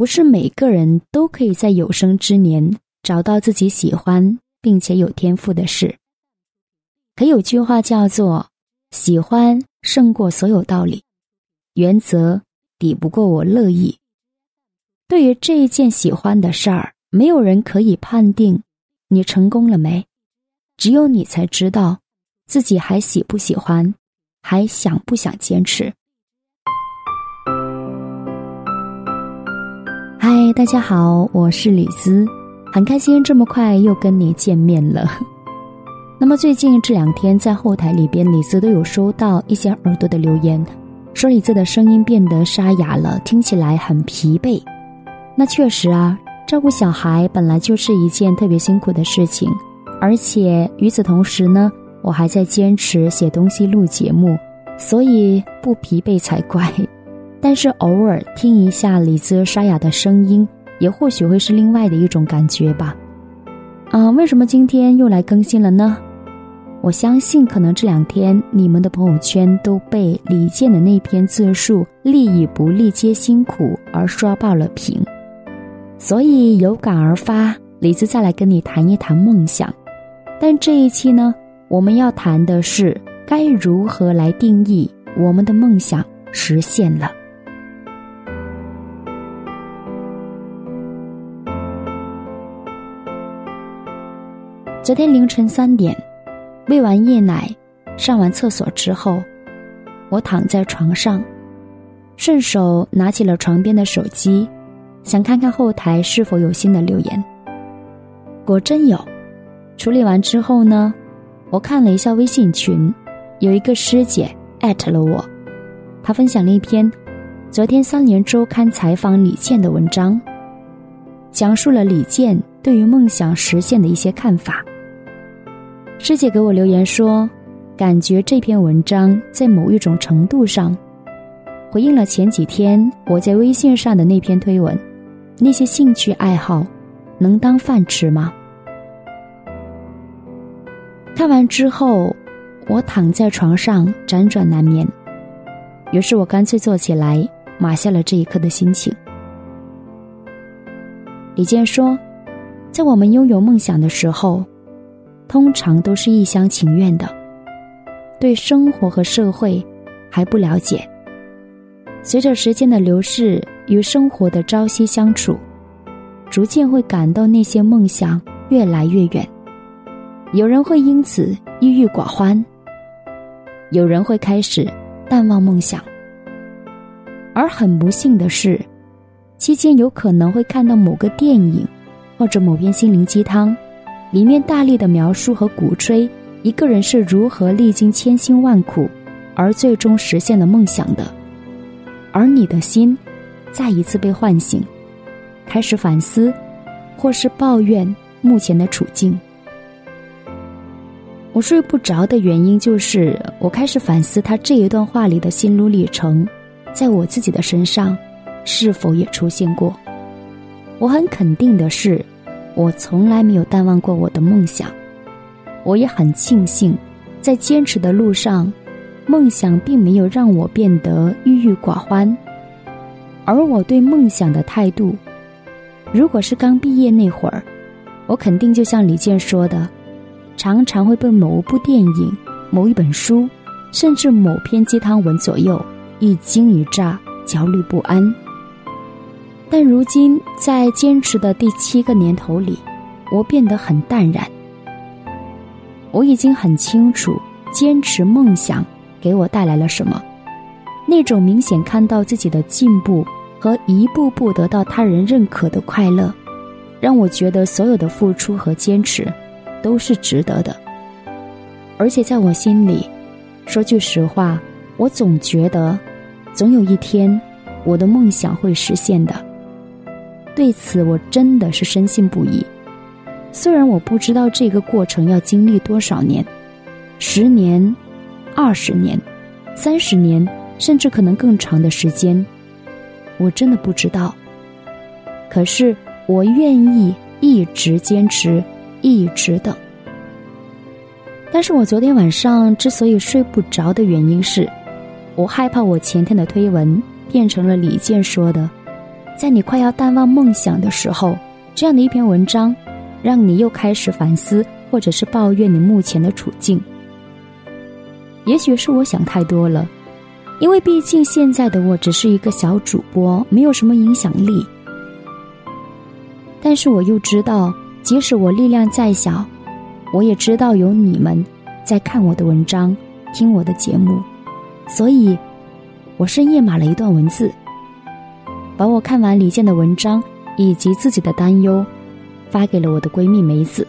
不是每个人都可以在有生之年找到自己喜欢并且有天赋的事。可有句话叫做“喜欢胜过所有道理，原则抵不过我乐意”。对于这一件喜欢的事儿，没有人可以判定你成功了没，只有你才知道自己还喜不喜欢，还想不想坚持。嗨，大家好，我是李子，很开心这么快又跟你见面了。那么最近这两天在后台里边，李子都有收到一些耳朵的留言，说李子的声音变得沙哑了，听起来很疲惫。那确实啊，照顾小孩本来就是一件特别辛苦的事情，而且与此同时呢，我还在坚持写东西、录节目，所以不疲惫才怪。但是偶尔听一下李子沙哑的声音，也或许会是另外的一种感觉吧。啊，为什么今天又来更新了呢？我相信，可能这两天你们的朋友圈都被李健的那篇自述“利与不利皆辛苦”而刷爆了屏，所以有感而发，李子再来跟你谈一谈梦想。但这一期呢，我们要谈的是该如何来定义我们的梦想实现了。昨天凌晨三点，喂完夜奶，上完厕所之后，我躺在床上，顺手拿起了床边的手机，想看看后台是否有新的留言。果真有，处理完之后呢，我看了一下微信群，有一个师姐艾特了我，她分享了一篇昨天《三联周刊》采访李健的文章，讲述了李健对于梦想实现的一些看法。师姐给我留言说，感觉这篇文章在某一种程度上，回应了前几天我在微信上的那篇推文。那些兴趣爱好，能当饭吃吗？看完之后，我躺在床上辗转难眠。于是我干脆坐起来，码下了这一刻的心情。李健说，在我们拥有梦想的时候。通常都是一厢情愿的，对生活和社会还不了解。随着时间的流逝与生活的朝夕相处，逐渐会感到那些梦想越来越远。有人会因此郁郁寡欢，有人会开始淡忘梦想。而很不幸的是，期间有可能会看到某个电影，或者某篇心灵鸡汤。里面大力的描述和鼓吹一个人是如何历经千辛万苦，而最终实现了梦想的，而你的心再一次被唤醒，开始反思，或是抱怨目前的处境。我睡不着的原因就是我开始反思他这一段话里的心路历程，在我自己的身上是否也出现过？我很肯定的是。我从来没有淡忘过我的梦想，我也很庆幸，在坚持的路上，梦想并没有让我变得郁郁寡欢。而我对梦想的态度，如果是刚毕业那会儿，我肯定就像李健说的，常常会被某部电影、某一本书，甚至某篇鸡汤文左右，一惊一乍，焦虑不安。但如今，在坚持的第七个年头里，我变得很淡然。我已经很清楚，坚持梦想给我带来了什么。那种明显看到自己的进步和一步步得到他人认可的快乐，让我觉得所有的付出和坚持都是值得的。而且在我心里，说句实话，我总觉得，总有一天，我的梦想会实现的。对此，我真的是深信不疑。虽然我不知道这个过程要经历多少年，十年、二十年、三十年，甚至可能更长的时间，我真的不知道。可是，我愿意一直坚持，一直等。但是我昨天晚上之所以睡不着的原因是，我害怕我前天的推文变成了李健说的。在你快要淡忘梦想的时候，这样的一篇文章，让你又开始反思，或者是抱怨你目前的处境。也许是我想太多了，因为毕竟现在的我只是一个小主播，没有什么影响力。但是我又知道，即使我力量再小，我也知道有你们在看我的文章，听我的节目，所以，我深夜码了一段文字。把我看完李健的文章以及自己的担忧，发给了我的闺蜜梅子。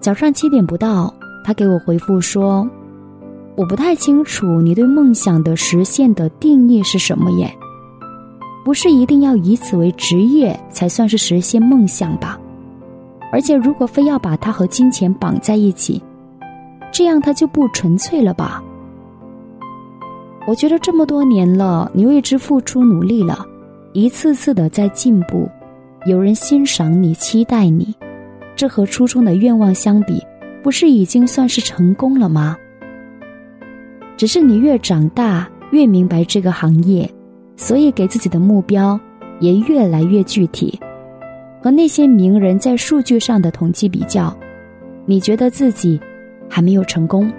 早上七点不到，她给我回复说：“我不太清楚你对梦想的实现的定义是什么耶？不是一定要以此为职业才算是实现梦想吧？而且如果非要把它和金钱绑在一起，这样它就不纯粹了吧？”我觉得这么多年了，你为之付出努力了，一次次的在进步，有人欣赏你、期待你，这和初中的愿望相比，不是已经算是成功了吗？只是你越长大，越明白这个行业，所以给自己的目标也越来越具体。和那些名人在数据上的统计比较，你觉得自己还没有成功，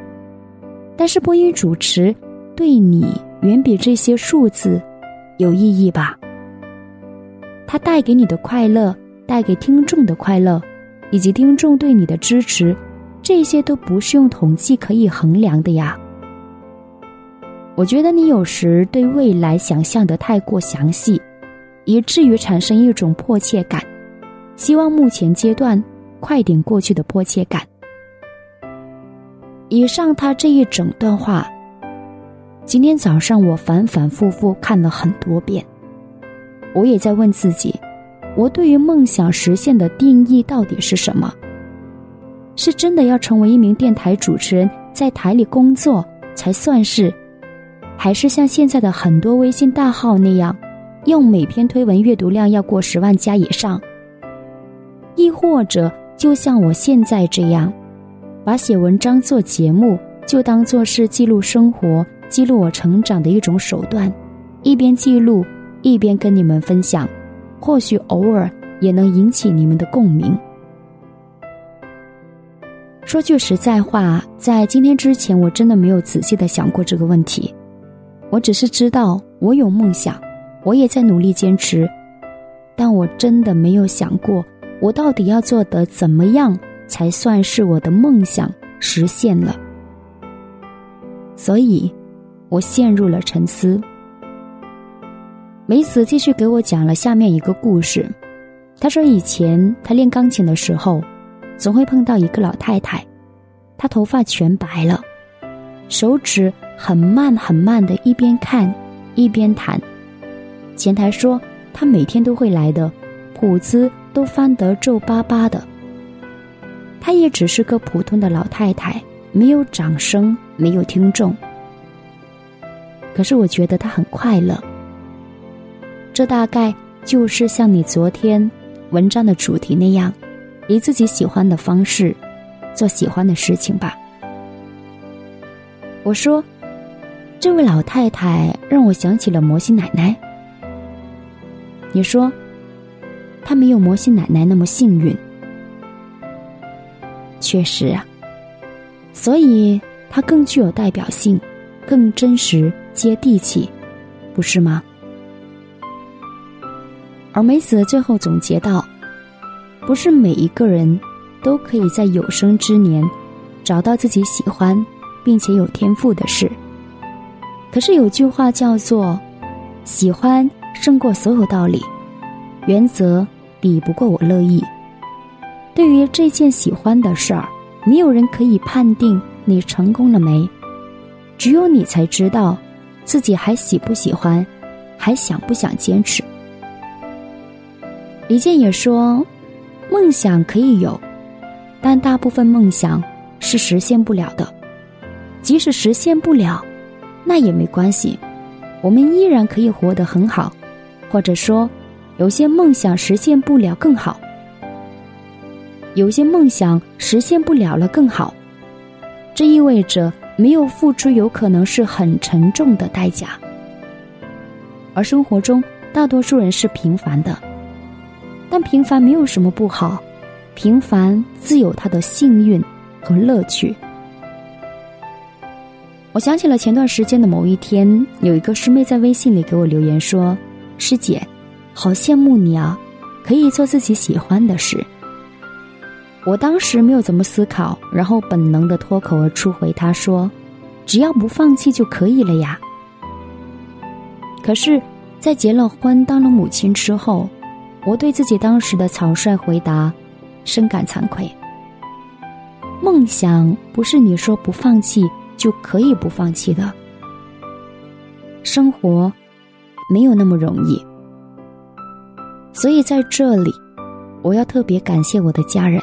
但是播音主持。对你远比这些数字有意义吧？它带给你的快乐，带给听众的快乐，以及听众对你的支持，这些都不是用统计可以衡量的呀。我觉得你有时对未来想象的太过详细，以至于产生一种迫切感，希望目前阶段快点过去的迫切感。以上他这一整段话。今天早上我反反复复看了很多遍，我也在问自己：我对于梦想实现的定义到底是什么？是真的要成为一名电台主持人，在台里工作才算是，还是像现在的很多微信大号那样，用每篇推文阅读量要过十万加以上？亦或者就像我现在这样，把写文章做节目就当做是记录生活？记录我成长的一种手段，一边记录，一边跟你们分享，或许偶尔也能引起你们的共鸣。说句实在话，在今天之前，我真的没有仔细的想过这个问题。我只是知道我有梦想，我也在努力坚持，但我真的没有想过，我到底要做的怎么样才算是我的梦想实现了。所以。我陷入了沉思。梅子继续给我讲了下面一个故事。他说，以前他练钢琴的时候，总会碰到一个老太太，她头发全白了，手指很慢很慢的一边看一边弹。前台说她每天都会来的，谱子都翻得皱巴巴的。她也只是个普通的老太太，没有掌声，没有听众。可是我觉得他很快乐，这大概就是像你昨天文章的主题那样，以自己喜欢的方式做喜欢的事情吧。我说，这位老太太让我想起了摩西奶奶。你说，她没有摩西奶奶那么幸运，确实啊，所以她更具有代表性，更真实。接地气，不是吗？而梅子最后总结道：“不是每一个人都可以在有生之年找到自己喜欢并且有天赋的事。可是有句话叫做‘喜欢胜过所有道理，原则比不过我乐意’。对于这件喜欢的事儿，没有人可以判定你成功了没，只有你才知道。”自己还喜不喜欢，还想不想坚持？李健也说，梦想可以有，但大部分梦想是实现不了的。即使实现不了，那也没关系，我们依然可以活得很好。或者说，有些梦想实现不了更好，有些梦想实现不了了更好。这意味着。没有付出，有可能是很沉重的代价。而生活中大多数人是平凡的。但平凡没有什么不好，平凡自有它的幸运和乐趣。我想起了前段时间的某一天，有一个师妹在微信里给我留言说：“师姐，好羡慕你啊，可以做自己喜欢的事。”我当时没有怎么思考，然后本能的脱口而出回他说：“只要不放弃就可以了呀。”可是，在结了婚、当了母亲之后，我对自己当时的草率回答深感惭愧。梦想不是你说不放弃。就可以不放弃的。生活没有那么容易，所以在这里，我要特别感谢我的家人，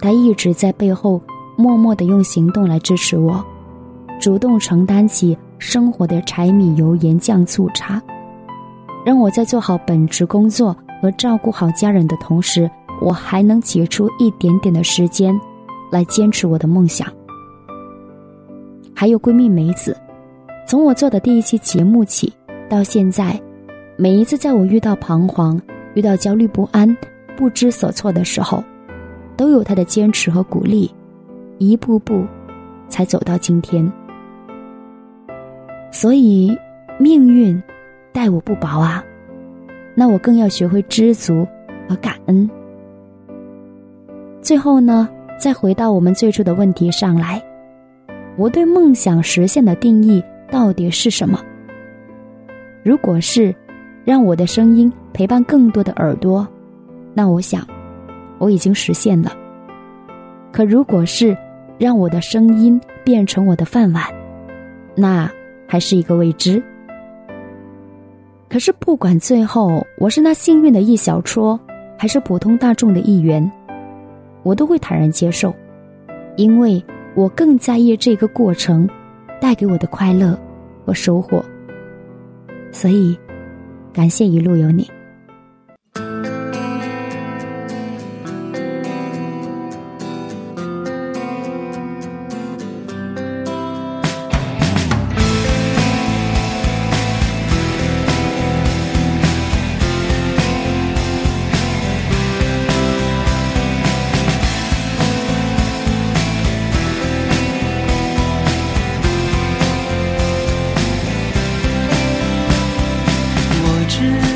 他一直在背后默默的用行动来支持我，主动承担起生活的柴米油盐酱醋茶，让我在做好本职工作和照顾好家人的同时，我还能挤出一点点的时间，来坚持我的梦想。还有闺蜜梅子，从我做的第一期节目起到现在，每一次在我遇到彷徨、遇到焦虑不安、不知所措的时候，都有他的坚持和鼓励，一步步才走到今天。所以，命运待我不薄啊，那我更要学会知足和感恩。最后呢，再回到我们最初的问题上来。我对梦想实现的定义到底是什么？如果是让我的声音陪伴更多的耳朵，那我想我已经实现了。可如果是让我的声音变成我的饭碗，那还是一个未知。可是不管最后我是那幸运的一小撮，还是普通大众的一员，我都会坦然接受，因为。我更在意这个过程带给我的快乐和收获，所以感谢一路有你。是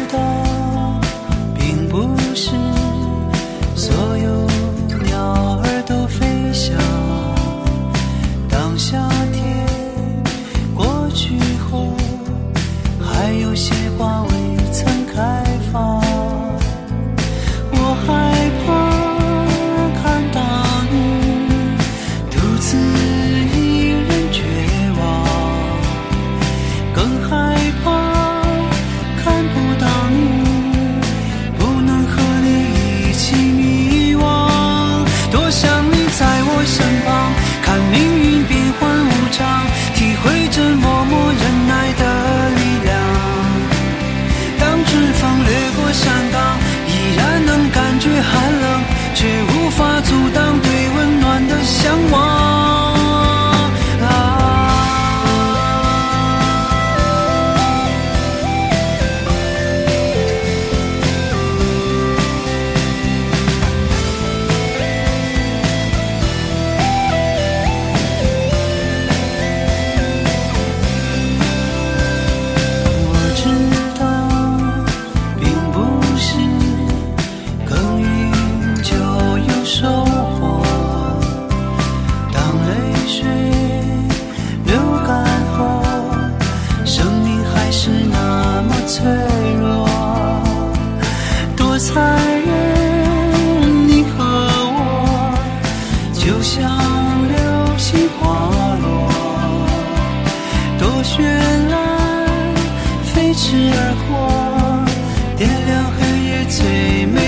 脆弱多残忍你和我就像流星滑落多绚烂飞驰而过点亮黑夜最美。